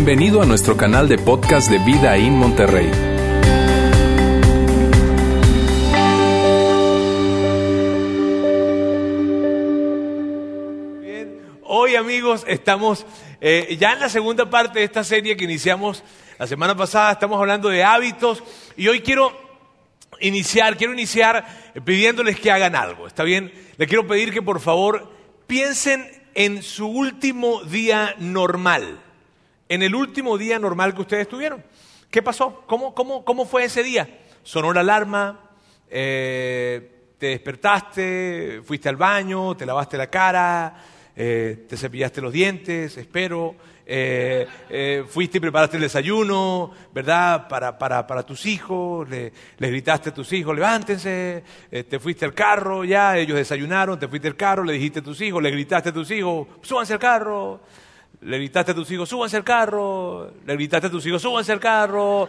Bienvenido a nuestro canal de podcast de Vida en Monterrey. Hoy amigos estamos eh, ya en la segunda parte de esta serie que iniciamos la semana pasada, estamos hablando de hábitos y hoy quiero iniciar, quiero iniciar pidiéndoles que hagan algo, ¿está bien? Les quiero pedir que por favor piensen en su último día normal, en el último día normal que ustedes tuvieron. ¿Qué pasó? ¿Cómo, cómo, cómo fue ese día? ¿Sonó la alarma? Eh, ¿Te despertaste? ¿Fuiste al baño? ¿Te lavaste la cara? Eh, ¿Te cepillaste los dientes? Espero. Eh, fuiste y preparaste el desayuno, ¿verdad? Para, para, para tus hijos, le, les gritaste a tus hijos, levántense, te fuiste al carro, ya, ellos desayunaron, te fuiste al carro, le dijiste a tus hijos, le gritaste a tus hijos, súbanse al carro, le gritaste a tus hijos, súbanse al carro, le gritaste a tus hijos, súbanse al carro,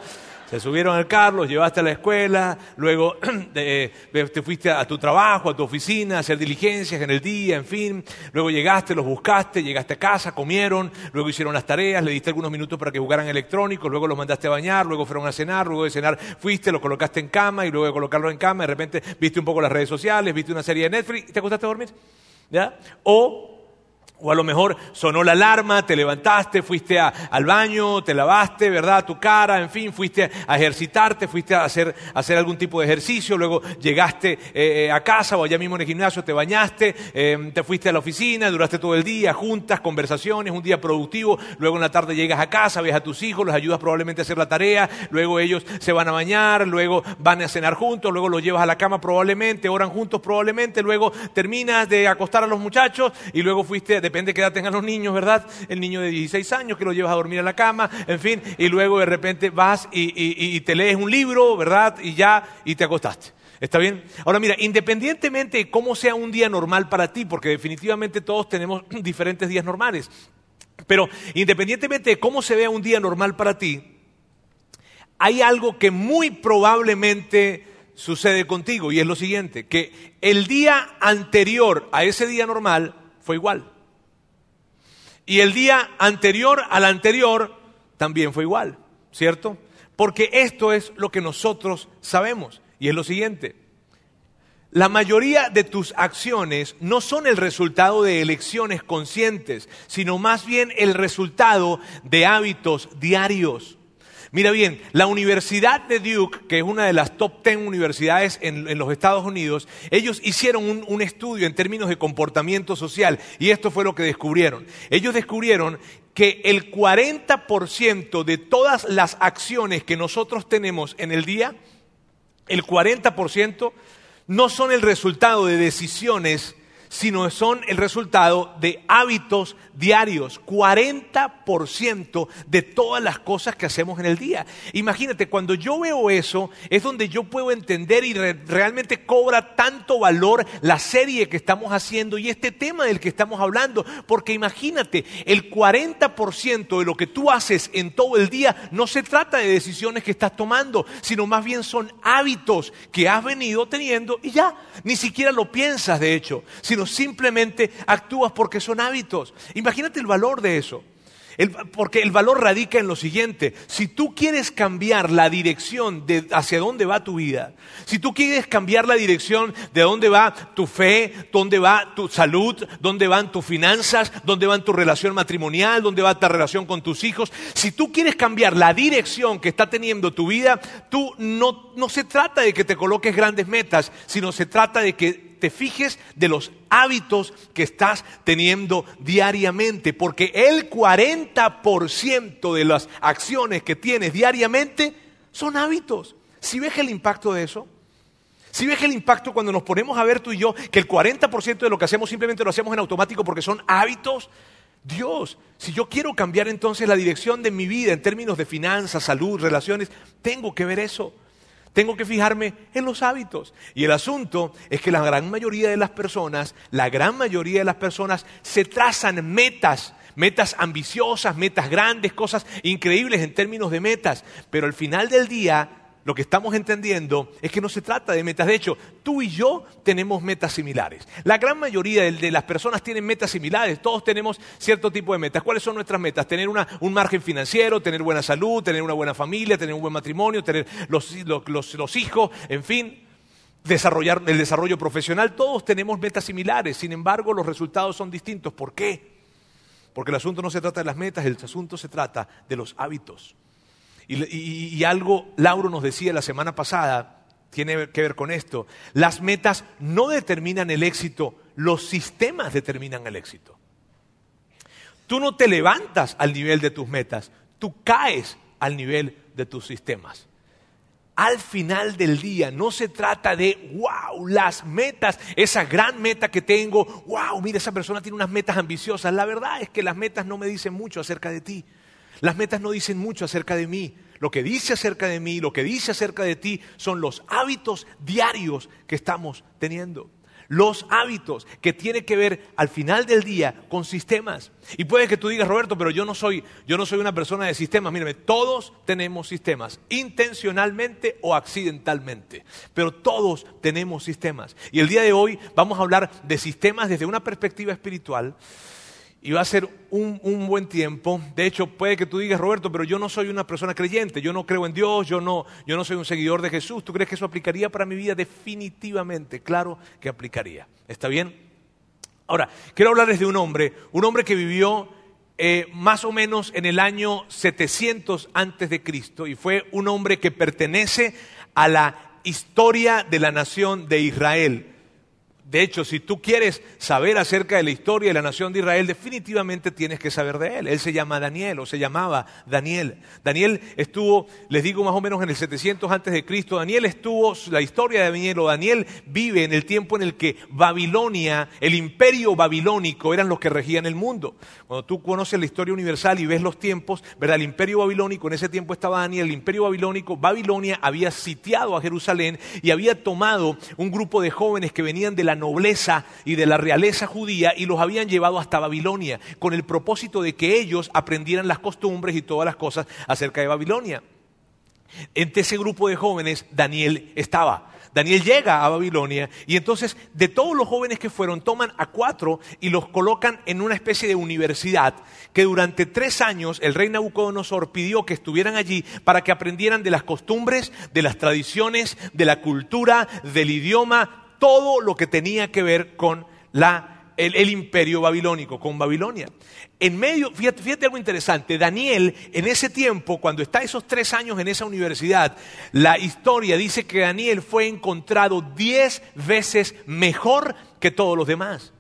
se subieron al carro, los llevaste a la escuela, luego eh, te fuiste a tu trabajo, a tu oficina, a hacer diligencias en el día, en fin. Luego llegaste, los buscaste, llegaste a casa, comieron, luego hicieron las tareas, le diste algunos minutos para que jugaran electrónicos, luego los mandaste a bañar, luego fueron a cenar, luego de cenar fuiste, los colocaste en cama y luego de colocarlos en cama, de repente viste un poco las redes sociales, viste una serie de Netflix y te acostaste a dormir. ¿Ya? O o a lo mejor sonó la alarma, te levantaste, fuiste a- al baño, te lavaste, ¿verdad? Tu cara, en fin, fuiste a ejercitarte, fuiste a hacer, hacer algún tipo de ejercicio, luego llegaste eh, eh, a casa o allá mismo en el gimnasio, te bañaste, eh, te fuiste a la oficina, duraste todo el día, juntas, conversaciones, un día productivo, luego en la tarde llegas a casa, ves a tus hijos, los ayudas probablemente a hacer la tarea, luego ellos se van a bañar, luego van a cenar juntos, luego los llevas a la cama probablemente, oran juntos probablemente, luego terminas de acostar a los muchachos y luego fuiste, depende de qué edad tengan los niños, ¿verdad? El niño de 16 años que lo llevas a dormir a la cama, en fin, y luego de repente vas y, y- te lees un libro, ¿verdad? Y ya, y te acostaste. ¿Está bien? Ahora mira, independientemente de cómo sea un día normal para ti, porque definitivamente todos tenemos diferentes días normales, pero independientemente de cómo se vea un día normal para ti, hay algo que muy probablemente sucede contigo y es lo siguiente, que el día anterior a ese día normal fue igual. Y el día anterior al anterior también fue igual, ¿cierto? Porque esto es lo que nosotros sabemos y es lo siguiente. La mayoría de tus acciones no son el resultado de elecciones conscientes, sino más bien el resultado de hábitos diarios. Mira bien, la Universidad de Duke, que es una de las top 10 universidades en, los Estados Unidos, ellos hicieron un, un estudio en términos de comportamiento social y esto fue lo que descubrieron. Ellos descubrieron que el 40% de todas las acciones que nosotros tenemos en el día, el 40% no son el resultado de decisiones, sino son el resultado de hábitos diarios. 40% de todas las cosas que hacemos en el día. Imagínate, cuando yo veo eso, es donde yo puedo entender y re- realmente cobra tanto valor la serie que estamos haciendo y este tema del que estamos hablando. Porque imagínate, el 40% de lo que tú haces en todo el día no se trata de decisiones que estás tomando, sino más bien son hábitos que has venido teniendo y ya, ni siquiera lo piensas de hecho, simplemente actúas porque son hábitos. Imagínate el valor de eso. Porque el valor radica en lo siguiente, si tú quieres cambiar la dirección de hacia dónde va tu vida, si tú quieres cambiar la dirección de dónde va tu fe, dónde va tu salud, dónde van tus finanzas, dónde va tu relación matrimonial, dónde va tu relación con tus hijos, si tú quieres cambiar la dirección que está teniendo tu vida, tú no, no se trata de que te coloques grandes metas, sino se trata de que te fijes de los hábitos que estás teniendo diariamente, porque el 40% de las acciones que tienes diariamente son hábitos. Si ves el impacto de eso, si ves el impacto cuando nos ponemos a ver tú y yo que el 40% de lo que hacemos simplemente lo hacemos en automático porque son hábitos, Dios, si yo quiero cambiar entonces la dirección de mi vida en términos de finanzas, salud, relaciones, tengo que ver eso. Tengo que fijarme en los hábitos. Y el asunto es que la gran mayoría de las personas, la gran mayoría de las personas se trazan metas, metas ambiciosas, metas grandes, cosas increíbles en términos de metas, pero al final del día lo que estamos entendiendo es que no se trata de metas. De hecho, tú y yo tenemos metas similares. La gran mayoría de, las personas tienen metas similares. Todos tenemos cierto tipo de metas. ¿Cuáles son nuestras metas? Tener un margen financiero, tener buena salud, tener una buena familia, tener un buen matrimonio, tener los, hijos, en fin. Desarrollar el desarrollo profesional. Todos tenemos metas similares. Sin embargo, los resultados son distintos. ¿Por qué? Porque el asunto no se trata de las metas, el asunto se trata de los hábitos. Y, algo, Lauro nos decía la semana pasada, tiene que ver con esto. Las metas no determinan el éxito, los sistemas determinan el éxito. Tú no te levantas al nivel de tus metas, tú caes al nivel de tus sistemas. Al final del día no se trata de, wow, las metas, esa gran meta que tengo, wow, mira, esa persona tiene unas metas ambiciosas. La verdad es que las metas no me dicen mucho acerca de ti. Las metas no dicen mucho acerca de mí. Lo que dice acerca de mí, lo que dice acerca de ti, son los hábitos diarios que estamos teniendo. Los hábitos que tienen que ver al final del día con sistemas. Y puede que tú digas, Roberto, pero yo no soy, yo no soy una persona de sistemas. Mírame, todos tenemos sistemas, intencionalmente o accidentalmente. Pero todos tenemos sistemas. Y el día de hoy vamos a hablar de sistemas desde una perspectiva espiritual y va a ser un, buen tiempo. De hecho, puede que tú digas, Roberto, pero yo no soy una persona creyente, yo no creo en Dios, yo no, yo no soy un seguidor de Jesús. ¿Tú crees que eso aplicaría para mi vida? Definitivamente, claro que aplicaría. ¿Está bien? Ahora, quiero hablarles de un hombre, un hombre que vivió eh, más o menos en el año 700 antes de Cristo y fue un hombre que pertenece a la historia de la nación de Israel. De hecho, si tú quieres saber acerca de la historia de la nación de Israel, definitivamente tienes que saber de él. Él se llama Daniel o se llamaba Daniel. Daniel estuvo, les digo más o menos en el 700 antes de Cristo. Daniel estuvo, la historia de Daniel o Daniel vive en el tiempo en el que Babilonia, el imperio babilónico eran los que regían el mundo. Cuando tú conoces la historia universal y ves los tiempos, ¿verdad? El imperio babilónico, en ese tiempo estaba Daniel, el imperio babilónico, Babilonia había sitiado a Jerusalén y había tomado un grupo de jóvenes que venían de la nobleza y de la realeza judía y los habían llevado hasta Babilonia con el propósito de que ellos aprendieran las costumbres y todas las cosas acerca de Babilonia. Entre ese grupo de jóvenes Daniel estaba. Daniel llega a Babilonia y entonces de todos los jóvenes que fueron toman a cuatro y los colocan en una especie de universidad que durante tres años el rey Nabucodonosor pidió que estuvieran allí para que aprendieran de las costumbres, de las tradiciones, de la cultura, del idioma, todo lo que tenía que ver con el, imperio babilónico, con Babilonia. En medio, fíjate, algo interesante, Daniel en ese tiempo, cuando está esos tres años en esa universidad, la historia dice que Daniel fue encontrado diez veces mejor que todos los demás.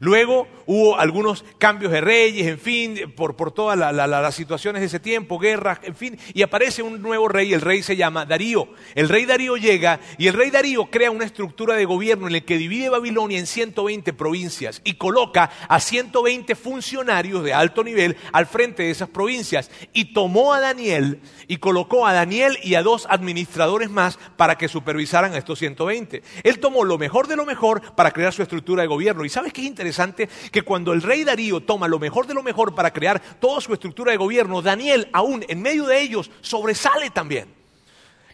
Luego hubo algunos cambios de reyes, en fin, por, todas las situaciones de ese tiempo, guerras, en fin, y aparece un nuevo rey, el rey se llama Darío. El rey Darío llega y el rey Darío crea una estructura de gobierno en el que divide Babilonia en 120 provincias y coloca a 120 funcionarios de alto nivel al frente de esas provincias. Y tomó a Daniel y colocó a Daniel y a dos administradores más para que supervisaran a estos 120. Él tomó lo mejor de lo mejor para crear su estructura de gobierno. ¿Y sabes qué es interesante? que cuando el rey Darío toma lo mejor de lo mejor para crear toda su estructura de gobierno, Daniel aún en medio de ellos sobresale también.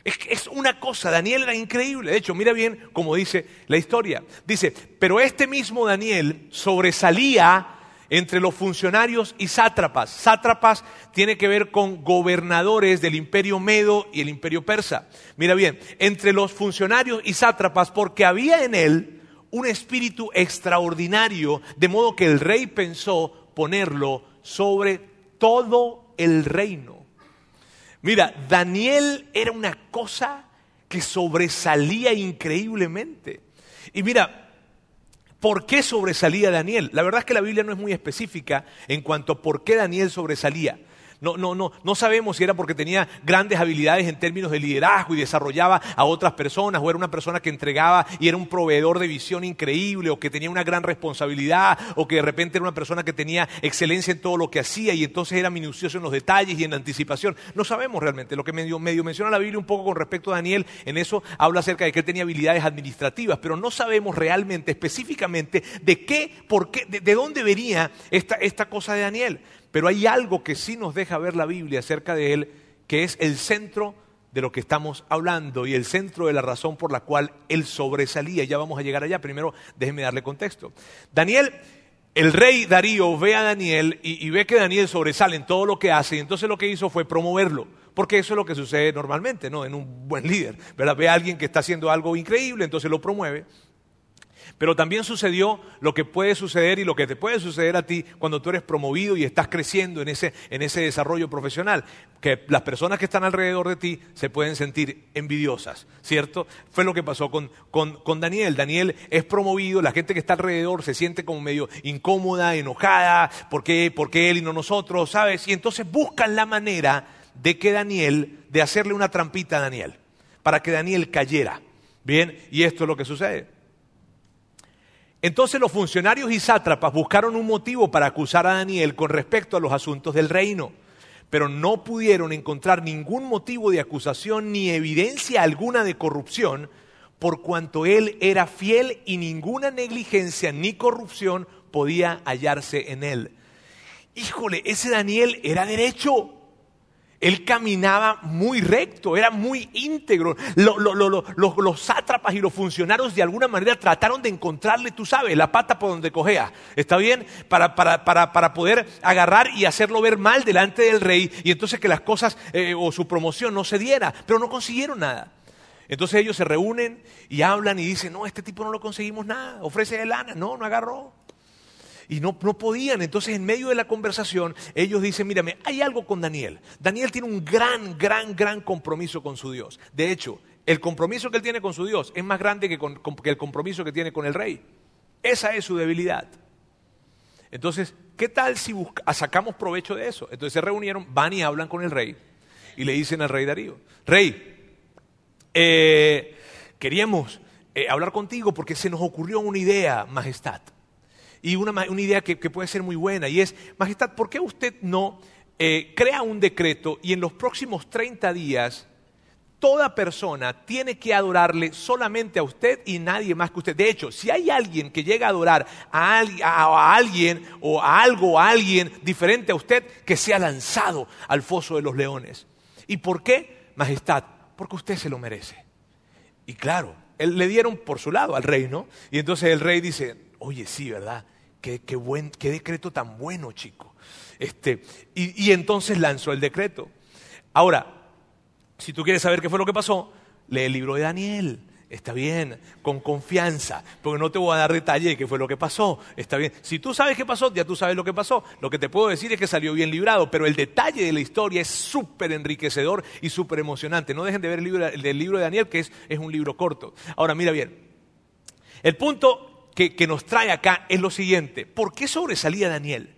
Es, una cosa, Daniel era increíble. De hecho, mira bien cómo dice la historia. Dice, pero este mismo Daniel sobresalía entre los funcionarios y sátrapas. Sátrapas tiene que ver con gobernadores del imperio medo y el imperio persa. Mira bien, entre los funcionarios y sátrapas, porque había en él un espíritu extraordinario, de modo que el rey pensó ponerlo sobre todo el reino. Mira, Daniel era una cosa que sobresalía increíblemente. Y mira, ¿por qué sobresalía Daniel? La verdad es que la Biblia no es muy específica en cuanto a por qué Daniel sobresalía. No, no, no, no sabemos si era porque tenía grandes habilidades en términos de liderazgo y desarrollaba a otras personas, o era una persona que entregaba y era un proveedor de visión increíble, o que tenía una gran responsabilidad, o que de repente era una persona que tenía excelencia en todo lo que hacía y entonces era minucioso en los detalles y en la anticipación. No sabemos realmente. Lo que medio, menciona la Biblia un poco con respecto a Daniel, en eso habla acerca de que él tenía habilidades administrativas, pero no sabemos realmente, específicamente, de qué, por qué, de, dónde venía esta, esta cosa de Daniel. Pero hay algo que sí nos deja ver la Biblia acerca de él, que es el centro de lo que estamos hablando y el centro de la razón por la cual él sobresalía. Ya vamos a llegar allá. Primero, déjenme darle contexto. Daniel, el rey Darío ve a Daniel y, ve que Daniel sobresale en todo lo que hace y entonces lo que hizo fue promoverlo. Porque eso es lo que sucede normalmente, ¿no? En un buen líder. Ve a alguien que está haciendo algo increíble, entonces lo promueve. Pero también sucedió lo que puede suceder y lo que te puede suceder a ti cuando tú eres promovido y estás creciendo en ese, en ese desarrollo profesional. Que las personas que están alrededor de ti se pueden sentir envidiosas, ¿cierto? Fue lo que pasó con, con, con Daniel. Daniel es promovido, la gente que está alrededor se siente como medio incómoda, enojada, ¿por qué, por qué él y no nosotros? ¿Sabes? Y entonces buscan la manera de que Daniel, de hacerle una trampita a Daniel, para que Daniel cayera. Bien, y esto es lo que sucede. Entonces los funcionarios y sátrapas buscaron un motivo para acusar a Daniel con respecto a los asuntos del reino, pero no pudieron encontrar ningún motivo de acusación ni evidencia alguna de corrupción, por cuanto él era fiel y ninguna negligencia ni corrupción podía hallarse en él. Híjole, ese Daniel era derecho. Él caminaba muy recto, era muy íntegro. los, sátrapas y los funcionarios de alguna manera trataron de encontrarle, tú sabes, la pata por donde cogea. ¿Está bien? Para, para, poder agarrar y hacerlo ver mal delante del rey y entonces que las cosas eh, o su promoción no se diera. Pero no consiguieron nada. Entonces ellos se reúnen y hablan y dicen, no, este tipo no lo conseguimos nada, ofrece lana, no, no agarró y no, no, podían. Entonces, en medio de la conversación, ellos dicen, mírame, hay algo con Daniel. Daniel tiene un gran, gran, gran compromiso con su Dios. De hecho, el compromiso que él tiene con su Dios es más grande que, que el compromiso que tiene con el rey. Esa es su debilidad. Entonces, ¿qué tal si sacamos provecho de eso? Entonces se reunieron, van y hablan con el rey y le dicen al rey Darío, rey, eh, queríamos eh, hablar contigo porque se nos ocurrió una idea, majestad y una, idea que, puede ser muy buena, y es, Majestad, ¿por qué usted no eh, crea un decreto y en los próximos 30 días toda persona tiene que adorarle solamente a usted y nadie más que usted? De hecho, si hay alguien que llega a adorar a, alguien o a algo a alguien diferente a usted, que sea lanzado al foso de los leones. ¿Y por qué, Majestad? Porque usted se lo merece. Y claro, él, le dieron por su lado al rey, ¿no? Y entonces el rey dice, oye, sí, ¿verdad? Qué, buen, qué decreto tan bueno, chico. Este, y, y entonces lanzó el decreto. Ahora, si tú quieres saber qué fue lo que pasó, lee el libro de Daniel. Está bien, con confianza, porque no te voy a dar detalle de qué fue lo que pasó. Está bien. Si tú sabes qué pasó, ya tú sabes lo que pasó. Lo que te puedo decir es que salió bien librado, pero el detalle de la historia es súper enriquecedor y súper emocionante. No dejen de ver el libro, el libro de Daniel, que es, es un libro corto. Ahora, mira bien. El punto que, nos trae acá es lo siguiente. ¿Por qué sobresalía Daniel?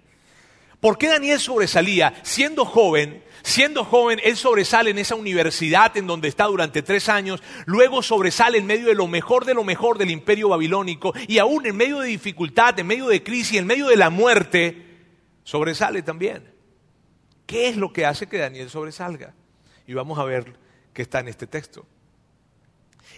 ¿Por qué Daniel sobresalía siendo joven? Siendo joven, él sobresale en esa universidad en donde está durante tres años, luego sobresale en medio de lo mejor de lo mejor del imperio babilónico y aún en medio de dificultad, en medio de crisis, en medio de la muerte, sobresale también. ¿Qué es lo que hace que Daniel sobresalga? Y vamos a ver qué está en este texto.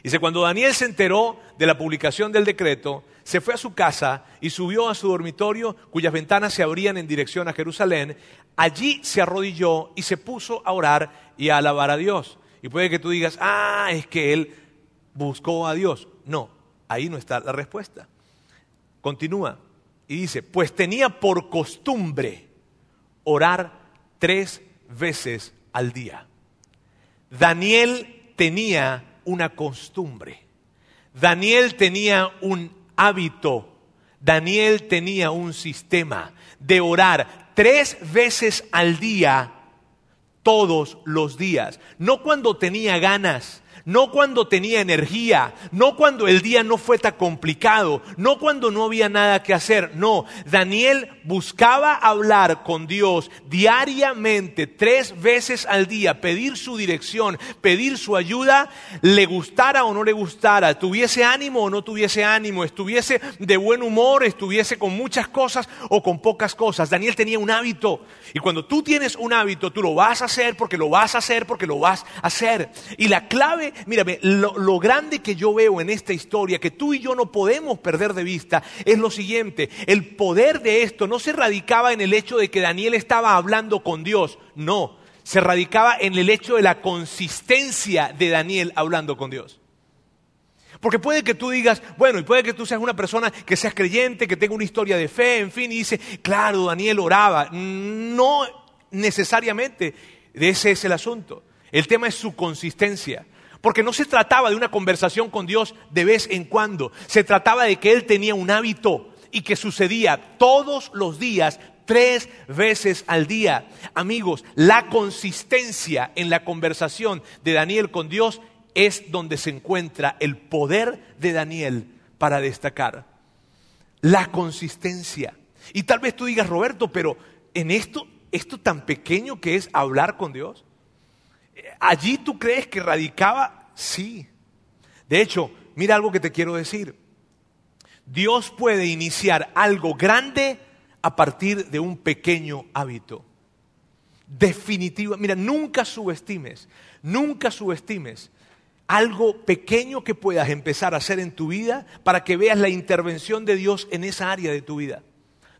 Dice, cuando Daniel se enteró de la publicación del decreto, se fue a su casa y subió a su dormitorio cuyas ventanas se abrían en dirección a Jerusalén. Allí se arrodilló y se puso a orar y a alabar a Dios. Y puede que tú digas, ah, es que él buscó a Dios. No, ahí no está la respuesta. Continúa y dice, pues tenía por costumbre orar tres veces al día. Daniel tenía una costumbre. Daniel tenía un hábito. Daniel tenía un sistema de orar tres veces al día, todos los días. No cuando tenía ganas, no cuando tenía energía, no cuando el día no fue tan complicado, no cuando no había nada que hacer, no, Daniel buscaba hablar con Dios diariamente, tres veces al día, pedir su dirección, pedir su ayuda, le gustara o no le gustara, tuviese ánimo o no tuviese ánimo, estuviese de buen humor, estuviese con muchas cosas o con pocas cosas. Daniel tenía un hábito y cuando tú tienes un hábito, tú lo vas a hacer porque lo vas a hacer porque lo vas a hacer. Y la clave mírame, lo, grande que yo veo en esta historia, que tú y yo no podemos perder de vista, es lo siguiente. El poder de esto no se radicaba en el hecho de que Daniel estaba hablando con Dios, no. se radicaba en el hecho de la consistencia de Daniel hablando con Dios. Porque puede que tú digas, bueno, y puede que tú seas una persona que seas creyente, que tenga una historia de fe, en fin, y dice, claro, Daniel oraba. No necesariamente ese es el asunto. El tema es su consistencia. Porque no se trataba de una conversación con Dios de vez en cuando. Se trataba de que él tenía un hábito y que sucedía todos los días, tres veces al día. Amigos, la consistencia en la conversación de Daniel con Dios es donde se encuentra el poder de Daniel para destacar. La consistencia. Y tal vez tú digas, Roberto, pero en esto, esto tan pequeño que es hablar con Dios, allí tú crees que radicaba, sí. De hecho, mira algo que te quiero decir. Dios puede iniciar algo grande a partir de un pequeño hábito. Definitivo. Mira, nunca subestimes, nunca subestimes algo pequeño que puedas empezar a hacer en tu vida para que veas la intervención de Dios en esa área de tu vida.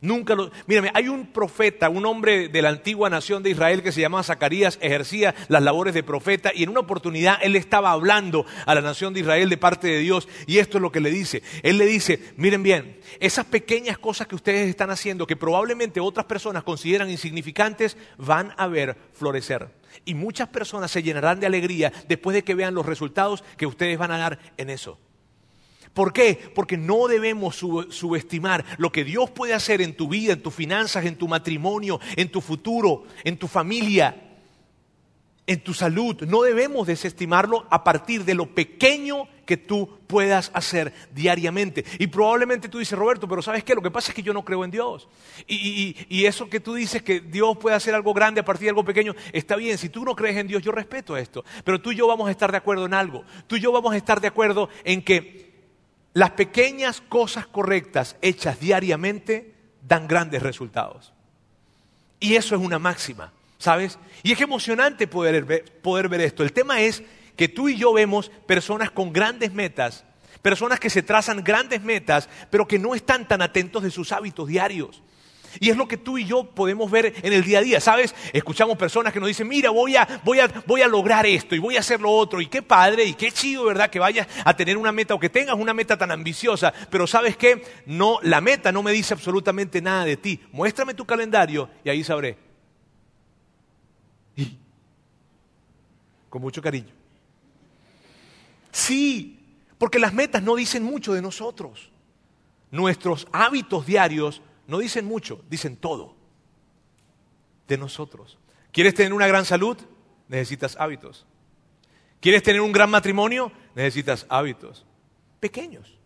Nunca lo. Mírame, hay un profeta, un hombre de la antigua nación de Israel que se llamaba Zacarías, ejercía las labores de profeta y en una oportunidad él estaba hablando a la nación de Israel de parte de Dios y esto es lo que le dice. Él le dice: Miren bien, esas pequeñas cosas que ustedes están haciendo que probablemente otras personas consideran insignificantes van a ver florecer. Y muchas personas se llenarán de alegría después de que vean los resultados que ustedes van a dar en eso. ¿Por qué? Porque no debemos subestimar lo que Dios puede hacer en tu vida, en tus finanzas, en tu matrimonio, en tu futuro, en tu familia, en tu salud. No debemos desestimarlo a partir de lo pequeño que tú puedas hacer diariamente. Y probablemente tú dices, Roberto, pero ¿sabes qué? Lo que pasa es que yo no creo en Dios. Y, eso que tú dices que Dios puede hacer algo grande a partir de algo pequeño, está bien. Si tú no crees en Dios, yo respeto esto. Pero tú y yo vamos a estar de acuerdo en algo. Tú y yo vamos a estar de acuerdo en que las pequeñas cosas correctas hechas diariamente dan grandes resultados. Y eso es una máxima, ¿sabes? Y es emocionante poder poder ver esto. El tema es que tú y yo vemos personas con grandes metas, personas que se trazan grandes metas, pero que no están tan atentos de sus hábitos diarios. Y es lo que tú y yo podemos ver en el día a día, ¿sabes? Escuchamos personas que nos dicen, mira, voy a, voy a, voy a lograr esto y voy a hacer lo otro. Y qué padre y qué chido, ¿verdad? Que vayas a tener una meta o que tengas una meta tan ambiciosa. Pero ¿sabes qué? No, la meta no me dice absolutamente nada de ti. Muéstrame tu calendario y ahí sabré. Y, con mucho cariño. Sí, porque las metas no dicen mucho de nosotros. Nuestros hábitos diarios no dicen mucho, dicen todo de nosotros. ¿Quieres tener una gran salud? Necesitas hábitos. ¿Quieres tener un gran matrimonio? Necesitas hábitos pequeños.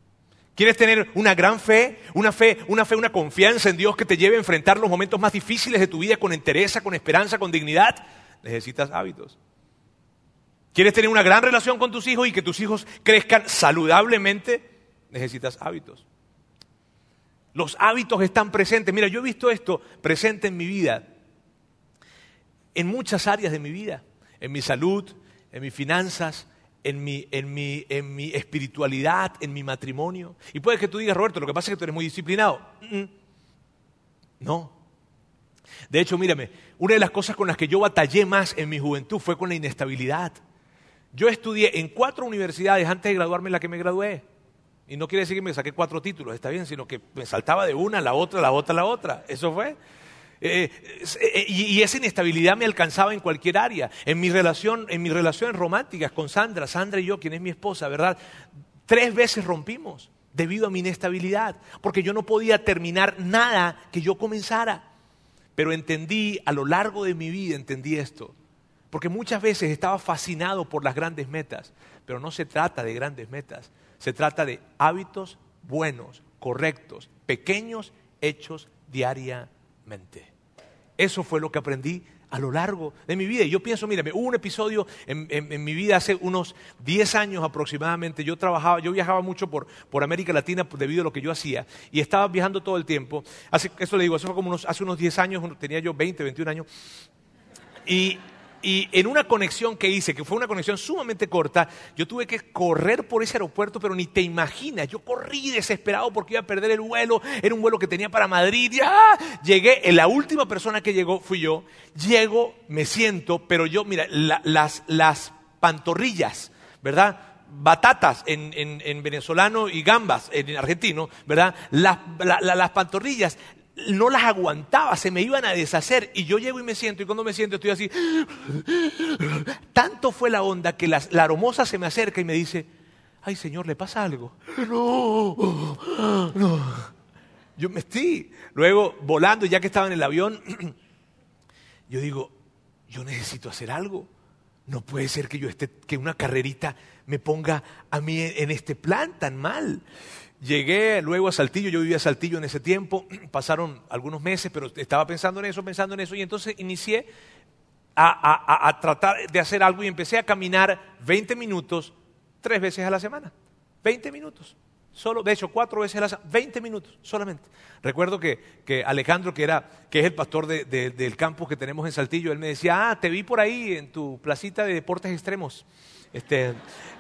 ¿Quieres tener una gran fe, una fe, una fe, una confianza en Dios que te lleve a enfrentar los momentos más difíciles de tu vida con entereza, con esperanza, con dignidad? Necesitas hábitos. ¿Quieres tener una gran relación con tus hijos y que tus hijos crezcan saludablemente? Necesitas hábitos. Los hábitos están presentes. Mira, yo he visto esto presente en mi vida, en muchas áreas de mi vida, en mi salud, en mis finanzas, en mi, en, mi, en mi, espiritualidad, en mi matrimonio. Y puede que tú digas, Roberto, lo que pasa es que tú eres muy disciplinado. No. De hecho, mírame, una de las cosas con las que yo batallé más en mi juventud fue con la inestabilidad. Yo estudié en cuatro universidades antes de graduarme en la que me gradué. Y no quiere decir que me saqué cuatro títulos, está bien, sino que me saltaba de una la otra, la otra, la otra. Eso fue. Eh, eh, y, esa inestabilidad me alcanzaba en cualquier área. En mi relación, en mis relaciones románticas con Sandra, Sandra y yo, quien es mi esposa, ¿verdad? Tres veces rompimos debido a mi inestabilidad, porque yo no podía terminar nada que yo comenzara. Pero entendí a lo largo de mi vida, entendí esto. Porque muchas veces estaba fascinado por las grandes metas, pero no se trata de grandes metas, se trata de hábitos buenos, correctos, pequeños, hechos diariamente. Eso fue lo que aprendí a lo largo de mi vida. Y yo pienso, mírame, hubo un episodio en, mi vida hace unos 10 años aproximadamente. Yo trabajaba, yo viajaba mucho por, América Latina debido a lo que yo hacía. Y estaba viajando todo el tiempo. Hace, eso le digo, eso fue como unos, hace unos 10 años, tenía yo 20, 21 años. Y y en una conexión que hice, que fue una conexión sumamente corta, yo tuve que correr por ese aeropuerto, pero ni te imaginas, yo corrí desesperado porque iba a perder el vuelo, era un vuelo que tenía para Madrid, y ¡ah! llegué, la última persona que llegó fui yo, llego, me siento, pero yo, mira, las, las pantorrillas, ¿verdad? batatas en, venezolano y gambas en argentino, ¿verdad? Las, las pantorrillas no las aguantaba, se me iban a deshacer y yo llego y me siento y cuando me siento estoy así. Tanto fue la onda que la, la aromosa se me acerca y me dice, ay Señor, ¿le pasa algo? No, no. Yo me estoy, luego volando, ya que estaba en el avión, yo digo, yo necesito hacer algo. No puede ser que yo esté, que una carrerita me ponga a mí en este plan tan mal. Llegué luego a Saltillo, yo vivía a Saltillo en ese tiempo, pasaron algunos meses, pero estaba pensando en eso, pensando en eso, y entonces inicié a, tratar de hacer algo y empecé a caminar 20 minutos tres veces a la semana. 20 minutos. Solo, de hecho, cuatro veces a la semana, 20 minutos solamente. Recuerdo que, Alejandro, que, era, que es el pastor del campus que tenemos en Saltillo, él me decía, ah, te vi por ahí en tu placita de deportes extremos. Este,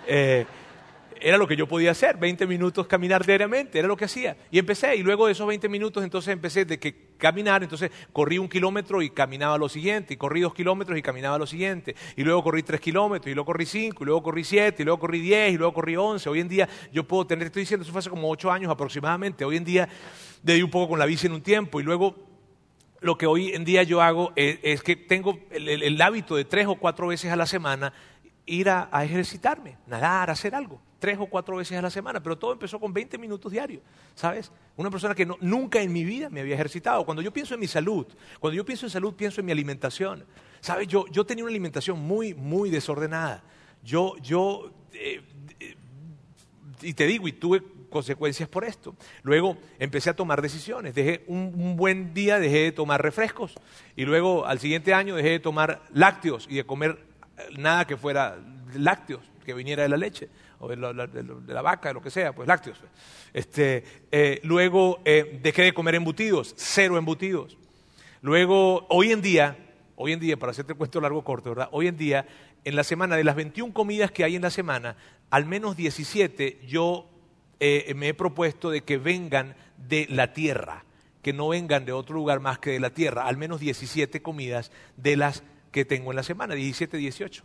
eh, era lo que yo podía hacer, 20 minutos caminar diariamente, era lo que hacía. Y empecé, y luego de esos 20 minutos entonces empecé de que caminar, entonces corrí un kilómetro y caminaba lo siguiente, y corrí dos kilómetros y caminaba lo siguiente, y luego corrí tres kilómetros, y luego corrí cinco, y luego corrí siete, y luego corrí diez, y luego corrí once. Hoy en día yo puedo tener, estoy diciendo, eso fue hace como ocho años aproximadamente, hoy en día de un poco con la bici en un tiempo, y luego lo que hoy en día yo hago es, que tengo el, hábito de tres o cuatro veces a la semana ir a ejercitarme, nadar, hacer algo tres o cuatro veces a la semana, pero todo empezó con 20 minutos diarios, ¿sabes? Una persona que nunca en mi vida me había ejercitado. Cuando yo pienso en mi salud, cuando yo pienso en salud, pienso en mi alimentación. ¿Sabes? Yo, yo tenía una alimentación muy, muy desordenada. Yo, yo, eh, eh, y te digo, y tuve consecuencias por esto. Luego empecé a tomar decisiones. Dejé un, un, buen día, dejé de tomar refrescos. Y luego al siguiente año dejé de tomar lácteos y de comer nada que fuera lácteos, que viniera de la leche o de la, vaca, de lo que sea, pues lácteos. Este, eh, luego eh, dejé de comer embutidos, cero embutidos. Luego, hoy en día, hoy en día, para hacerte el cuento largo corto, ¿verdad? Hoy en día, en la semana, de las 21 comidas que hay en la semana, al menos 17 yo eh, me he propuesto de que vengan de la tierra, que no vengan de otro lugar más que de la tierra, al menos 17 comidas de las que tengo en la semana, 17, 18.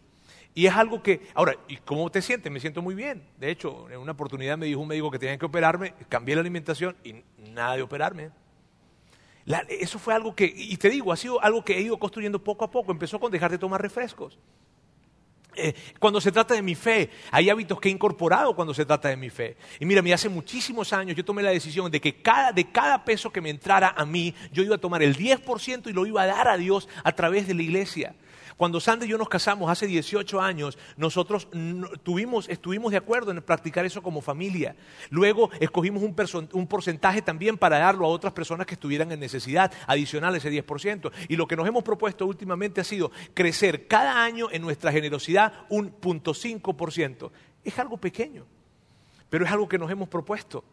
Y es algo que, ahora, ¿y cómo te sientes? Me siento muy bien. De hecho, en una oportunidad me dijo un médico que tenía que operarme, cambié la alimentación y nada de operarme. eso fue algo que, y te digo, ha sido algo que he ido construyendo poco a poco. Empezó con dejar de tomar refrescos. Eh, cuando se trata de mi fe, hay hábitos que he incorporado cuando se trata de mi fe. Y mira, hace muchísimos años yo tomé la decisión de que cada, de cada peso que me entrara a mí, yo iba a tomar el 10% y lo iba a dar a Dios a través de la iglesia. Cuando Sandra y yo nos casamos hace 18 años, nosotros tuvimos, estuvimos de acuerdo en practicar eso como familia. Luego escogimos un, un, porcentaje también para darlo a otras personas que estuvieran en necesidad, adicional ese 10%. Y lo que nos hemos propuesto últimamente ha sido crecer cada año en nuestra generosidad un 0.5%. Es algo pequeño, pero es algo que nos hemos propuesto.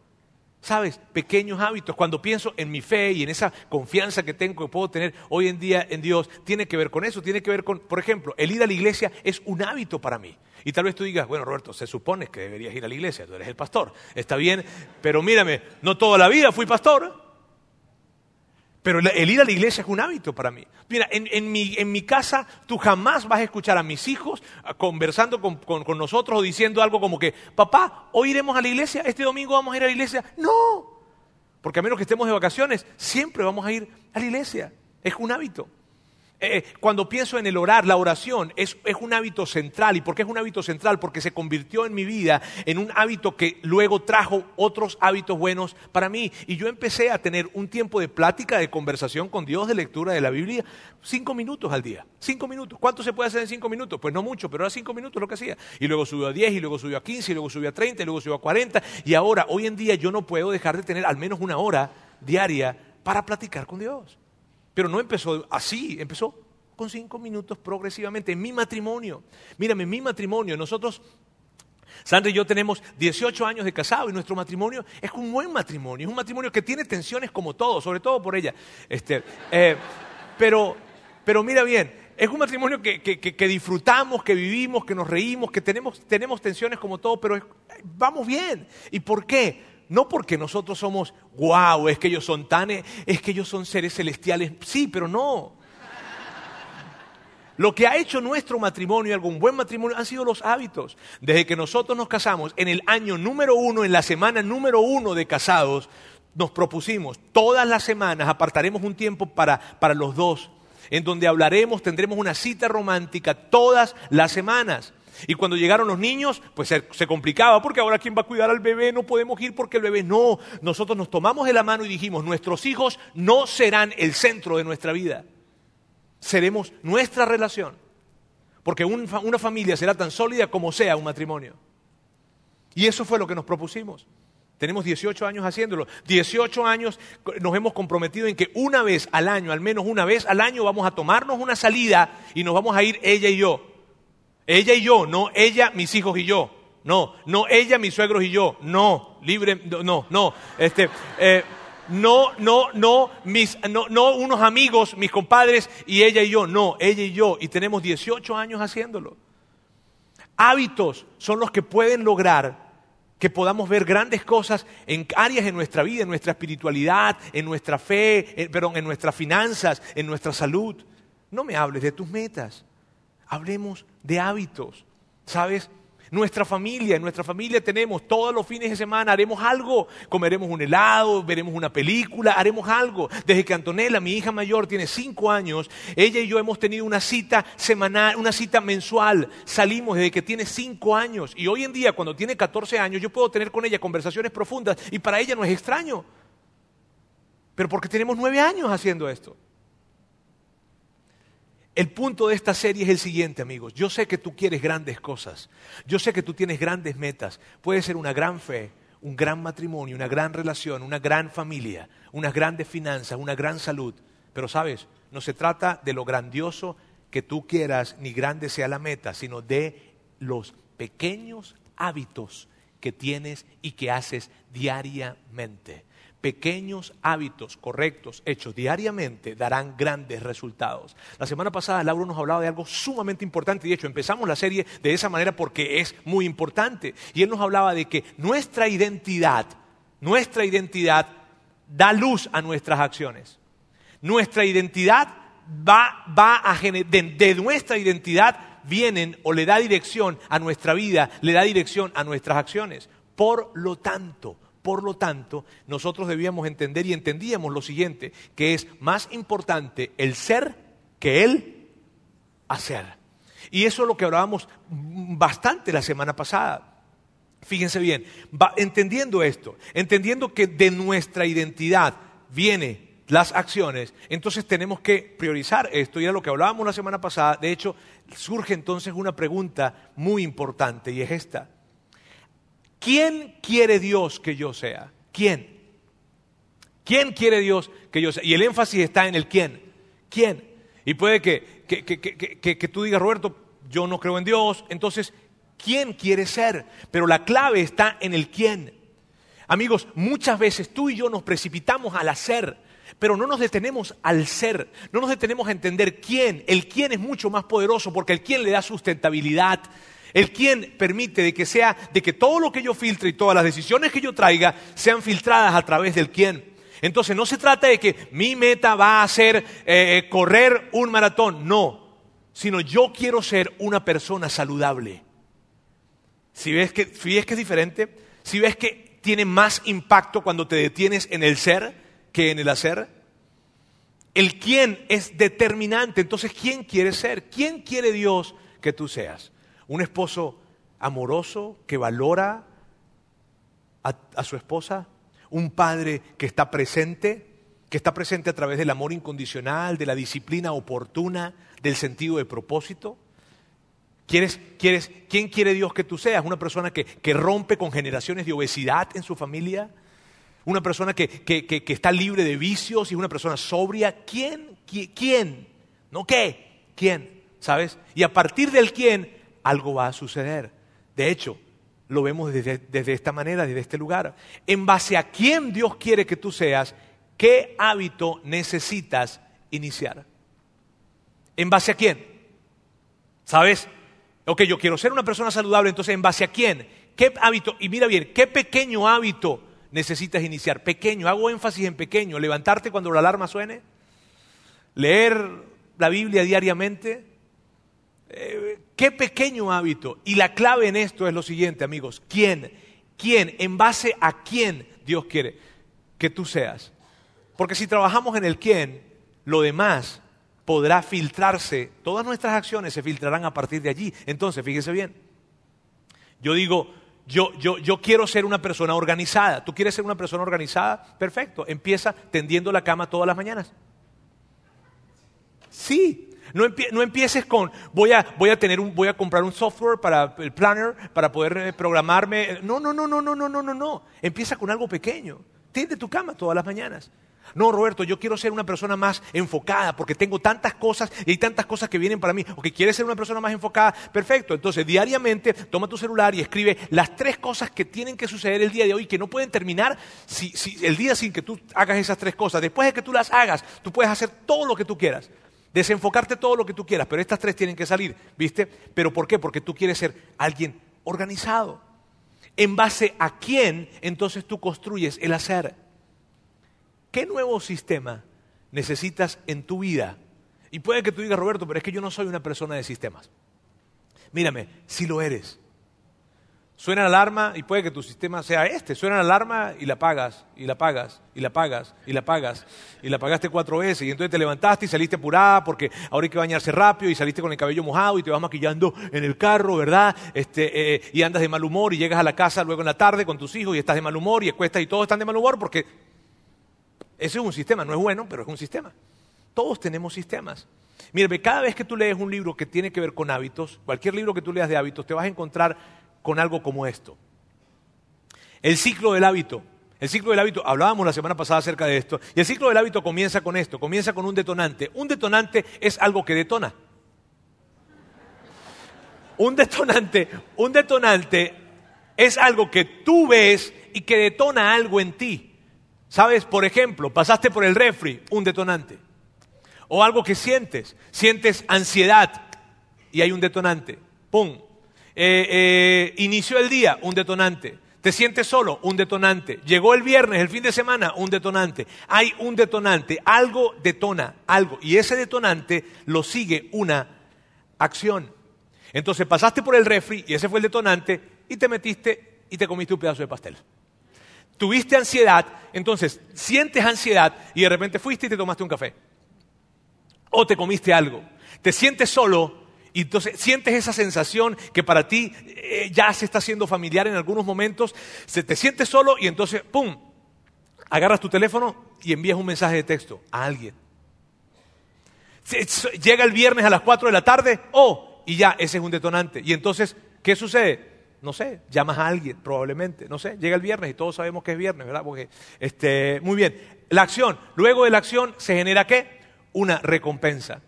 ¿Sabes? Pequeños hábitos. Cuando pienso en mi fe y en esa confianza que tengo, que puedo tener hoy en día en Dios, tiene que ver con eso. Tiene que ver con, por ejemplo, el ir a la iglesia es un hábito para mí. Y tal vez tú digas, bueno, Roberto, se supone que deberías ir a la iglesia, tú eres el pastor. Está bien, pero mírame, no toda la vida fui pastor. Pero el ir a la iglesia es un hábito para mí. Mira, en, mi, casa tú jamás vas a escuchar a mis hijos ah, conversando con, nosotros o diciendo algo como que, papá, hoy iremos a la iglesia, este domingo vamos a ir a la iglesia. No, porque a menos que estemos de vacaciones, siempre vamos a ir a la iglesia. Es un hábito. Eh, cuando pienso en el orar, la oración es, un hábito central. ¿Y por qué es un hábito central? Porque se convirtió en mi vida en un hábito que luego trajo otros hábitos buenos para mí. Y yo empecé a tener un tiempo de plática, de conversación con Dios, de lectura de la Biblia, cinco minutos al día. Cinco minutos. ¿Cuánto se puede hacer en cinco minutos? Pues no mucho, pero era cinco minutos lo que hacía. Y luego subió a diez, y luego subió a quince, y luego subió a treinta, y luego subió a cuarenta. Y ahora, hoy en día, yo no puedo dejar de tener al menos una hora diaria para platicar con Dios. Pero no empezó así, empezó con cinco minutos progresivamente. En mi matrimonio, mírame, en mi matrimonio, nosotros Sandra y yo tenemos 18 años de casado y nuestro matrimonio es un buen matrimonio, es un matrimonio que tiene tensiones como todo, sobre todo por ella. Este, eh, pero, pero mira bien, es un matrimonio que, que- que- disfrutamos, que vivimos, que nos reímos, que tenemos, tenemos tensiones como todo, pero vamos bien. ¿Y por qué? No porque nosotros somos, wow, es que ellos son tan, es que ellos son seres celestiales. Sí, pero no. Lo que ha hecho nuestro matrimonio, algún buen matrimonio, han sido los hábitos. Desde que nosotros nos casamos, en el año número uno, en la semana número uno de casados, nos propusimos, todas las semanas apartaremos un tiempo para, para los dos, en donde hablaremos, tendremos una cita romántica todas las semanas. Y cuando llegaron los niños, pues se, complicaba, porque ahora quién va a cuidar al bebé, no podemos ir porque el bebé no. Nosotros nos tomamos de la mano y dijimos, nuestros hijos no serán el centro de nuestra vida seremos nuestra relación. Porque una familia será tan sólida como sea un matrimonio. Y eso fue lo que nos propusimos. Tenemos 18 años haciéndolo. 18 años nos hemos comprometido en que una vez al año, al menos una vez al año, vamos a tomarnos una salida y nos vamos a ir ella y yo. Ella y yo, no ella, mis hijos y yo. No, no ella, mis suegros y yo. No, libre, no, no. Este, eh, no, no, no, mis, no, no unos amigos, mis compadres y ella y yo. No, ella y yo. Y tenemos 18 años haciéndolo. Hábitos son los que pueden lograr que podamos ver grandes cosas en áreas de nuestra vida, en nuestra espiritualidad, en nuestra fe, en, perdón, en nuestras finanzas, en nuestra salud. No me hables de tus metas, hablemos de hábitos. ¿Sabes? Nuestra familia, en nuestra familia tenemos todos los fines de semana, haremos algo, comeremos un helado, veremos una película, haremos algo. Desde que Antonella, mi hija mayor, tiene cinco años, ella y yo hemos tenido una cita semanal, una cita mensual. Salimos desde que tiene cinco años y hoy en día, cuando tiene 14 años, yo puedo tener con ella conversaciones profundas y para ella no es extraño. Pero porque tenemos nueve años haciendo esto. El punto de esta serie es el siguiente, amigos. Yo sé que tú quieres grandes cosas. Yo sé que tú tienes grandes metas. Puede ser una gran fe, un gran matrimonio, una gran relación, una gran familia, unas grandes finanzas, una gran salud. Pero sabes, no se trata de lo grandioso que tú quieras ni grande sea la meta, sino de los pequeños hábitos que tienes y que haces diariamente. Pequeños hábitos correctos hechos diariamente darán grandes resultados. La semana pasada Lauro nos hablaba de algo sumamente importante y de hecho empezamos la serie de esa manera porque es muy importante. Y él nos hablaba de que nuestra identidad, nuestra identidad da luz a nuestras acciones. Nuestra identidad va, va a gener- de, de nuestra identidad vienen o le da dirección a nuestra vida, le da dirección a nuestras acciones. Por lo tanto, por lo tanto, nosotros debíamos entender y entendíamos lo siguiente, que es más importante el ser que el hacer. Y eso es lo que hablábamos bastante la semana pasada. Fíjense bien, va- entendiendo esto, entendiendo que de nuestra identidad viene las acciones, entonces tenemos que priorizar esto. Y era lo que hablábamos la semana pasada. De hecho, surge entonces una pregunta muy importante y es esta. ¿Quién quiere Dios que yo sea? ¿Quién? ¿Quién quiere Dios que yo sea? Y el énfasis está en el quién. ¿Quién? Y puede que, que, que, que, tú digas, Roberto, yo no creo en Dios. Entonces, ¿quién quiere ser? Pero la clave está en el quién. Amigos, muchas veces tú y yo nos precipitamos al hacer, pero no nos detenemos al ser, no nos detenemos a entender quién. El quién es mucho más poderoso porque el quién le da sustentabilidad. El quién permite de que sea, de que todo lo que yo filtre y todas las decisiones que yo traiga sean filtradas a través del quién. Entonces no se trata de que mi meta va a ser eh, correr un maratón, no, sino yo quiero ser una persona saludable. Si ves que, si ves que es diferente, si ves que tiene más impacto cuando te detienes en el ser que en el hacer, el quién es determinante. Entonces, ¿quién quiere ser? ¿Quién quiere Dios que tú seas? ¿Un esposo amoroso que valora a, su esposa? ¿Un padre que está presente? Que está presente a través del amor incondicional, de la disciplina oportuna, del sentido de propósito. ¿Quieres, quieres, ¿Quién quiere Dios que tú seas? ¿Una persona que, que rompe con generaciones de obesidad en su familia? ¿Una persona que, que- que- que está libre de vicios y una persona sobria? ¿Quién? ¿Qui- ¿Quién? ¿No qué? ¿Quién? ¿Sabes? Y a partir del quién, algo va a suceder. De hecho, lo vemos desde, desde esta manera, desde este lugar. En base a quién Dios quiere que tú seas, ¿qué hábito necesitas iniciar? ¿En base a quién? ¿Sabes? Ok, yo quiero ser una persona saludable, entonces ¿en base a quién? ¿Qué hábito? Y mira bien, ¿qué pequeño hábito necesitas iniciar? Pequeño, hago énfasis en pequeño. Levantarte cuando la alarma suene, leer la Biblia diariamente. Eh, ¿Qué pequeño hábito? Y la clave en esto es lo siguiente, amigos. ¿Quién? ¿Quién? ¿En base a quién Dios quiere que tú seas? Porque si trabajamos en el quién, lo demás podrá filtrarse, todas nuestras acciones se filtrarán a partir de allí. Entonces, fíjese bien, yo digo, yo, yo, yo, quiero ser una persona organizada. ¿Tú quieres ser una persona organizada? Perfecto. Empieza tendiendo la cama todas las mañanas. Sí. No, no empieces con voy a, voy a tener un, voy a comprar un software para el planner para poder eh, programarme. No, no, no, no, no, no, no, no, no. Empieza con algo pequeño. Tiende tu cama todas las mañanas. No, Roberto, yo quiero ser una persona más enfocada porque tengo tantas cosas y hay tantas cosas que vienen para mí. O que quieres ser una persona más enfocada, perfecto. Entonces, diariamente toma tu celular y escribe las tres cosas que tienen que suceder el día de hoy que no pueden terminar si, el día sin que tú hagas esas tres cosas. Después de que tú las hagas, tú puedes hacer todo lo que tú quieras. Desenfocarte todo lo que tú quieras, pero estas tres tienen que salir, ¿viste? ¿Pero por qué? Porque tú quieres ser alguien organizado. ¿En base a quién entonces tú construyes el hacer? ¿Qué nuevo sistema necesitas en tu vida? Y puede que tú digas, Roberto, pero es que yo no soy una persona de sistemas. Mírame, si lo eres. Suena la alarma y puede que tu sistema sea este. Suena la alarma y la pagas, y la pagas, y la pagas, y la pagas, y la pagaste cuatro veces. Y entonces te levantaste y saliste apurada porque ahora hay que bañarse rápido y saliste con el cabello mojado y te vas maquillando en el carro, ¿verdad? Este, eh, y andas de mal humor y llegas a la casa luego en la tarde con tus hijos y estás de mal humor y cuesta y todos están de mal humor porque ese es un sistema, no es bueno, pero es un sistema. Todos tenemos sistemas. Mire, cada vez que tú lees un libro que tiene que ver con hábitos, cualquier libro que tú leas de hábitos, te vas a encontrar con algo como esto. El ciclo del hábito. El ciclo del hábito, hablábamos la semana pasada acerca de esto, y el ciclo del hábito comienza con esto, comienza con un detonante. Un detonante es algo que detona. Un detonante, un detonante es algo que tú ves y que detona algo en ti. ¿Sabes? Por ejemplo, pasaste por el refri, un detonante. O algo que sientes. Sientes ansiedad y hay un detonante. ¡Pum! Eh, eh, inició el día, un detonante. Te sientes solo, un detonante. Llegó el viernes, el fin de semana, un detonante. Hay un detonante. Algo detona, algo. Y ese detonante lo sigue una acción. Entonces pasaste por el refri y ese fue el detonante y te metiste y te comiste un pedazo de pastel tuviste ansiedad, entonces sientes ansiedad y de repente fuiste y te tomaste un café. O te comiste algo. Te sientes solo y entonces sientes esa sensación que para ti eh, ya se está haciendo familiar en algunos momentos. Se te sientes solo y entonces, ¡pum! Agarras tu teléfono y envías un mensaje de texto a alguien. Llega el viernes a las 4 de la tarde, oh, y ya, ese es un detonante. Y entonces, ¿qué sucede? no sé, llamas a alguien, probablemente, no sé, llega el viernes y todos sabemos que es viernes, ¿verdad? Porque, este, muy bien, la acción, luego de la acción se genera qué? Una recompensa.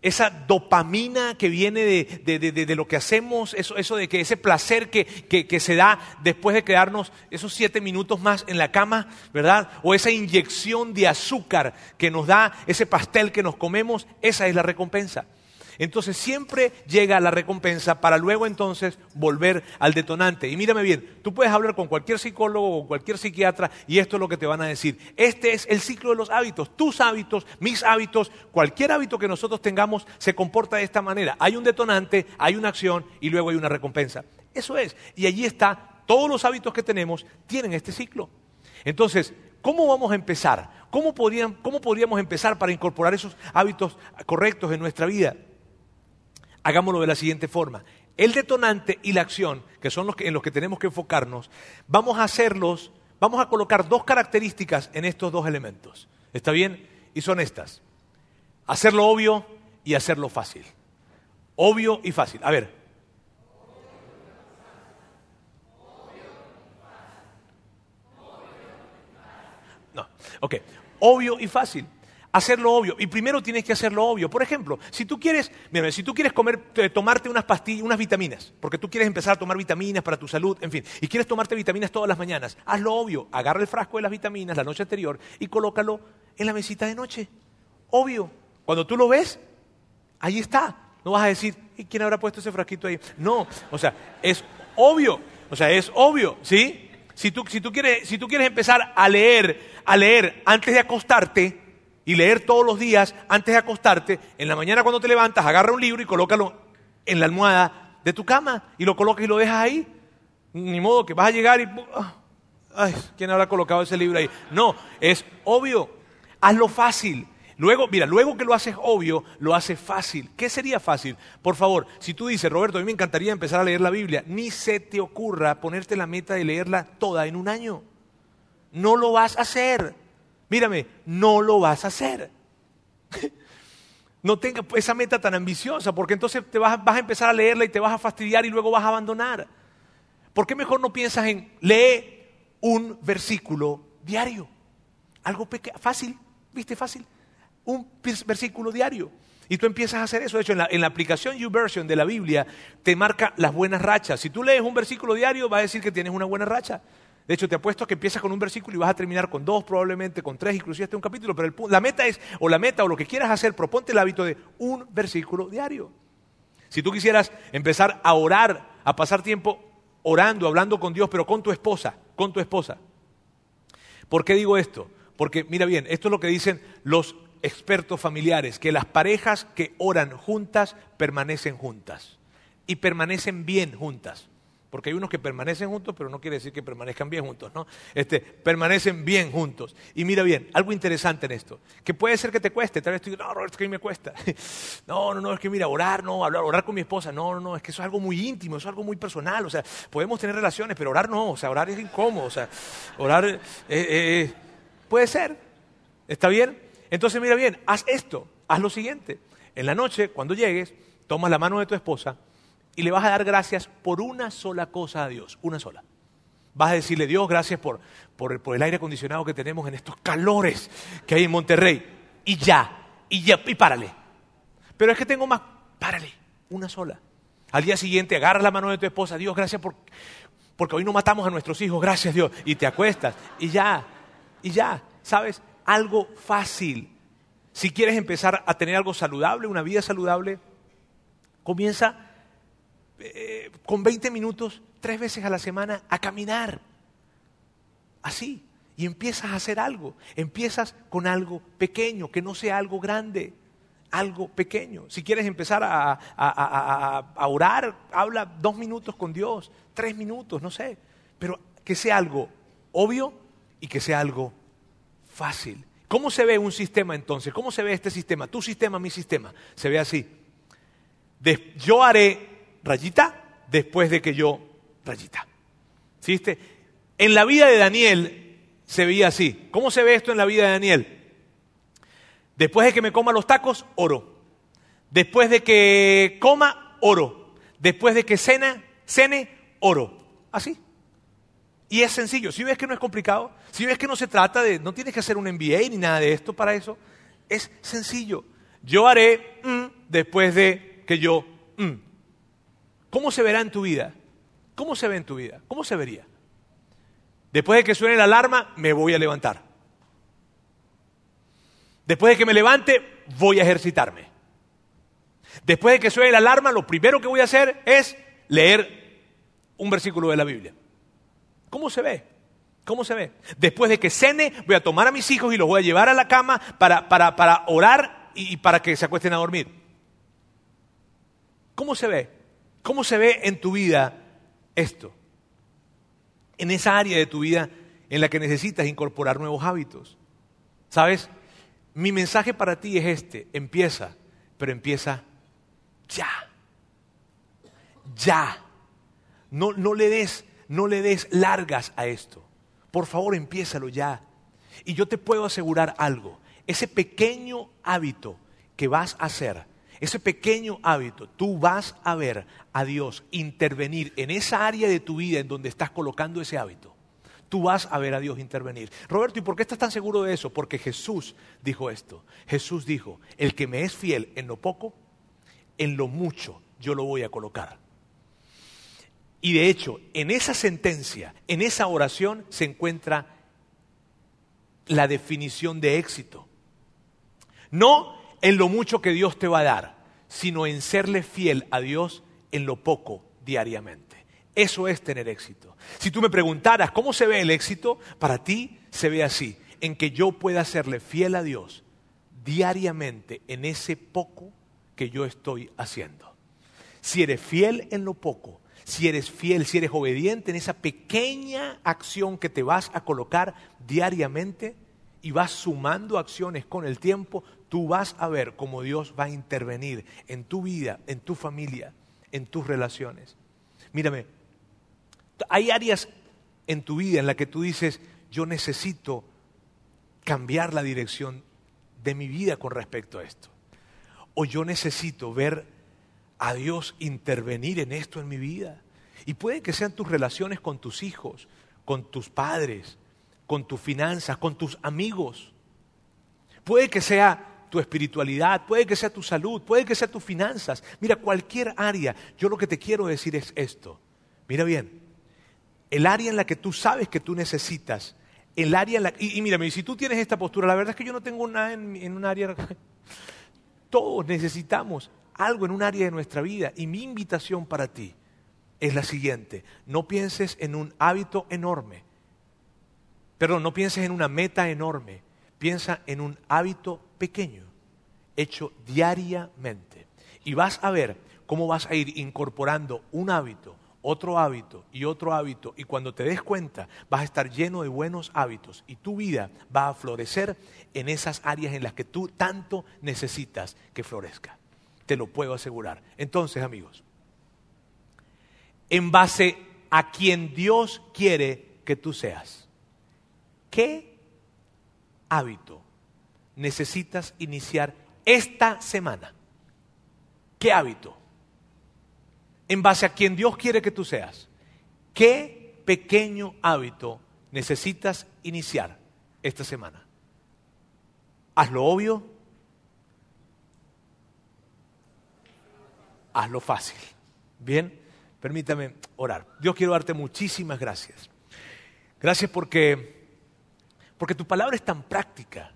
Esa dopamina que viene de, lo que hacemos, eso, eso, de que ese placer que, que, se da después de quedarnos esos siete minutos más en la cama, ¿verdad? O esa inyección de azúcar que nos da ese pastel que nos comemos, esa es la recompensa. Entonces siempre llega la recompensa para luego entonces volver al detonante. Y mírame bien, tú puedes hablar con cualquier psicólogo o cualquier psiquiatra y esto es lo que te van a decir. Este es el ciclo de los hábitos. Tus hábitos, mis hábitos, cualquier hábito que nosotros tengamos se comporta de esta manera. Hay un detonante, hay una acción y luego hay una recompensa. Eso es. Y allí está. Todos los hábitos que tenemos tienen este ciclo. Entonces, ¿cómo vamos a empezar? ¿Cómo, ¿Cómo podríamos empezar para incorporar esos hábitos correctos en nuestra vida? Hagámoslo de la siguiente forma. El detonante y la acción, que son los en los que tenemos que enfocarnos, vamos a hacerlos, vamos a colocar dos características en estos dos elementos. ¿Está bien? Y son estas. Hacerlo obvio y hacerlo fácil. Obvio y fácil. A ver. No, ok. Obvio y fácil hacerlo obvio. Y primero tienes que hacerlo obvio. Por ejemplo, si tú quieres, mira, si tú quieres comer, eh, tomarte unas pastillas, unas vitaminas, porque tú quieres empezar a tomar vitaminas para tu salud, en fin, y quieres tomarte vitaminas todas las mañanas, hazlo obvio. Agarra el frasco de las vitaminas la noche anterior y colócalo en la mesita de noche. Obvio. Cuando tú lo ves, ahí está. No vas a decir, ¿y quién habrá puesto ese frasquito ahí? No, o sea, es obvio, o sea, es obvio, ¿sí? Si tú, si tú, quieres, si tú quieres empezar a leer, a leer antes de acostarte y leer todos los días antes de acostarte, en la mañana cuando te levantas, agarra un libro y colócalo en la almohada de tu cama y lo colocas y lo dejas ahí. Ni modo que vas a llegar y... ah, Ay, ¿quién habrá colocado ese libro ahí? No, es obvio. Hazlo fácil. Luego, mira, luego que lo haces obvio, lo haces fácil. ¿Qué sería fácil? Por favor, si tú dices, Roberto, a mí me encantaría empezar a leer la Biblia, ni se te ocurra ponerte la meta de leerla toda en un año. No lo vas a hacer. Mírame, no lo vas a hacer. No tengas esa meta tan ambiciosa, porque entonces te vas, a empezar a leerla y te vas a fastidiar y luego vas a abandonar. ¿Por qué mejor no piensas en lee un versículo diario? Algo fácil, ¿viste? Fácil. Un versículo diario. Y tú empiezas a hacer eso. De hecho, en la, en la aplicación YouVersion de la Biblia te marca las buenas rachas. Si tú lees un versículo diario, va a decir que tienes una buena racha. De hecho, te apuesto que empiezas con un versículo y vas a terminar con dos, probablemente con tres, inclusive hasta un capítulo. Pero la meta es, o la meta, o lo que quieras hacer, proponte el hábito de un versículo diario. Si tú quisieras empezar a orar, a pasar tiempo orando, hablando con Dios, pero con tu esposa, con tu esposa. ¿Por qué digo esto? Porque, mira bien, esto es lo que dicen los expertos familiares, que las parejas que oran juntas permanecen juntas y permanecen bien juntas. Porque hay unos que permanecen juntos, pero no quiere decir que permanezcan bien juntos, ¿no? Este, permanecen bien juntos. Y mira bien, algo interesante en esto, que puede ser que te cueste, tal vez tú digas, no, Roberto, es que a mí me cuesta. No, no, no, es que mira, orar, no, hablar, orar con mi esposa, no, no, no, es que eso es algo muy íntimo, eso es algo muy personal, o sea, podemos tener relaciones, pero orar no, o sea, orar es incómodo, o sea, orar eh, eh, puede ser, ¿está bien? Entonces mira bien, haz esto, haz lo siguiente, en la noche, cuando llegues, tomas la mano de tu esposa y le vas a dar gracias por una sola cosa a Dios, una sola. Vas a decirle, Dios, gracias por, por, el- aire acondicionado que tenemos en estos calores que hay en Monterrey. Y ya, y ya, y párale. Pero es que tengo más, párale, una sola. Al día siguiente agarras la mano de tu esposa, Dios, gracias por, porque hoy no matamos a nuestros hijos, gracias Dios. Y te acuestas, y ya, y ya, ¿sabes? Algo fácil. Si quieres empezar a tener algo saludable, una vida saludable, comienza eh, con 20 minutos, tres veces a la semana, a caminar. Así. Y empiezas a hacer algo. Empiezas con algo pequeño, que no sea algo grande. Algo pequeño. Si quieres empezar a, orar, habla dos minutos con Dios, tres minutos, no sé. Pero que sea algo obvio y que sea algo fácil. ¿Cómo se ve un sistema entonces? ¿Cómo se ve este sistema? Tu sistema, mi sistema. Se ve así. Yo haré rayita después de que yo rayita. ¿Sí viste? En la vida de Daniel se veía así. ¿Cómo se ve esto en la vida de Daniel? Después de que me coma los tacos, oro. Después de que coma, oro. Después de que cena, cene, oro. Así. Y es sencillo. Si ves que no es complicado, si ves que no se trata de, no tienes que hacer un MBA ni nada de esto para eso, es sencillo. Yo haré mm, después de que yo mm. ¿Cómo se verá en tu vida? ¿Cómo se ve en tu vida? ¿Cómo se vería? Después de que suene la alarma, me voy a levantar. Después de que me levante, voy a ejercitarme. Después de que suene la alarma, lo primero que voy a hacer es leer un versículo de la Biblia. ¿Cómo se ve? ¿Cómo se ve? Después de que cene, voy a tomar a mis hijos y los voy a llevar a la cama para, para, para orar y, para que se acuesten a dormir. ¿Cómo se ve? ¿Cómo se ve en tu vida esto? En esa área de tu vida en la que necesitas incorporar nuevos hábitos. ¿Sabes? Mi mensaje para ti es este. Empieza, pero empieza ya. Ya. No, no le des, no le des largas a esto. Por favor, empiézalo ya. Y yo te puedo asegurar algo. Ese pequeño hábito que vas a hacer, ese pequeño hábito, tú vas a ver a Dios intervenir en esa área de tu vida en donde estás colocando ese hábito. Tú vas a ver a Dios intervenir. Roberto, ¿y por qué estás tan seguro de eso? Porque Jesús dijo esto. Jesús dijo, el que me es fiel en lo poco, en lo mucho yo lo voy a colocar. Y de hecho, en esa sentencia, en esa oración, se encuentra la definición de éxito. No en lo mucho que Dios te va a dar, sino en serle fiel a Dios en lo poco diariamente. Eso es tener éxito. Si tú me preguntaras cómo se ve el éxito, para ti se ve así, en que yo pueda serle fiel a Dios diariamente en ese poco que yo estoy haciendo. Si eres fiel en lo poco, si eres fiel, si eres obediente en esa pequeña acción que te vas a colocar diariamente y vas sumando acciones con el tiempo, tú vas a ver cómo Dios va a intervenir en tu vida, en tu familia, en tus relaciones. Mírame, hay áreas en tu vida en las que tú dices, yo necesito cambiar la dirección de mi vida con respecto a esto. O yo necesito ver a Dios intervenir en esto en mi vida. Y puede que sean tus relaciones con tus hijos, con tus padres, con tus finanzas, con tus amigos. Puede que sea tu espiritualidad, puede que sea tu salud, puede que sea tus finanzas. Mira, cualquier área. Yo lo que te quiero decir es esto. Mira bien, el área en la que tú sabes que tú necesitas, el área en la y, y mírame, si tú tienes esta postura, la verdad es que yo no tengo nada en, en un área. Todos necesitamos algo en un área de nuestra vida y mi invitación para ti es la siguiente, no pienses en un hábito enorme, perdón, no pienses en una meta enorme, piensa en un hábito pequeño, hecho diariamente. Y vas a ver cómo vas a ir incorporando un hábito, otro hábito y otro hábito. Y cuando te des cuenta, vas a estar lleno de buenos hábitos y tu vida va a florecer en esas áreas en las que tú tanto necesitas que florezca. Te lo puedo asegurar. Entonces, amigos, en base a quien Dios quiere que tú seas, ¿qué hábito necesitas iniciar esta semana? ¿Qué hábito? En base a quien Dios quiere que tú seas. ¿Qué pequeño hábito necesitas iniciar esta semana? Hazlo obvio. Hazlo fácil. Bien, permítame orar. Dios quiero darte muchísimas gracias. Gracias porque porque tu palabra es tan práctica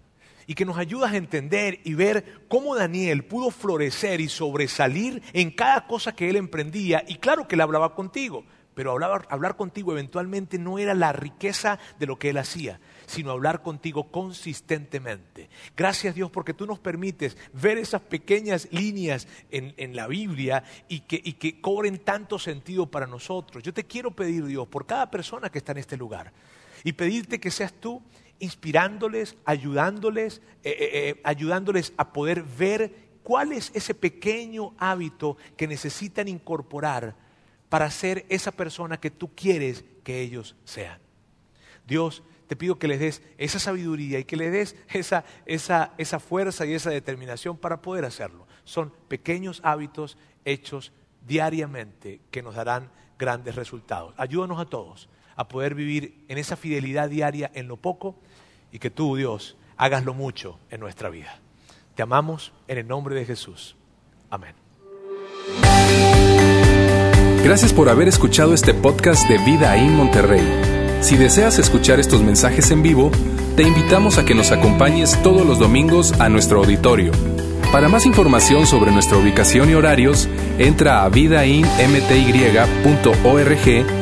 y que nos ayudas a entender y ver cómo Daniel pudo florecer y sobresalir en cada cosa que él emprendía. Y claro que él hablaba contigo, pero hablar, contigo eventualmente no era la riqueza de lo que él hacía, sino hablar contigo consistentemente. Gracias Dios porque tú nos permites ver esas pequeñas líneas en, en la Biblia y que, y que cobren tanto sentido para nosotros. Yo te quiero pedir Dios por cada persona que está en este lugar y pedirte que seas tú inspirándoles, ayudándoles, eh, eh, eh, ayudándoles a poder ver cuál es ese pequeño hábito que necesitan incorporar para ser esa persona que tú quieres que ellos sean. Dios, te pido que les des esa sabiduría y que les des esa, esa, esa fuerza y esa determinación para poder hacerlo. Son pequeños hábitos hechos diariamente que nos darán grandes resultados. Ayúdanos a todos a poder vivir en esa fidelidad diaria en lo poco y que tú, Dios, hagas lo mucho en nuestra vida. Te amamos en el nombre de Jesús. Amén. Gracias por haber escuchado este podcast de Vida en Monterrey. Si deseas escuchar estos mensajes en vivo, te invitamos a que nos acompañes todos los domingos a nuestro auditorio. Para más información sobre nuestra ubicación y horarios, entra a vidainmty.org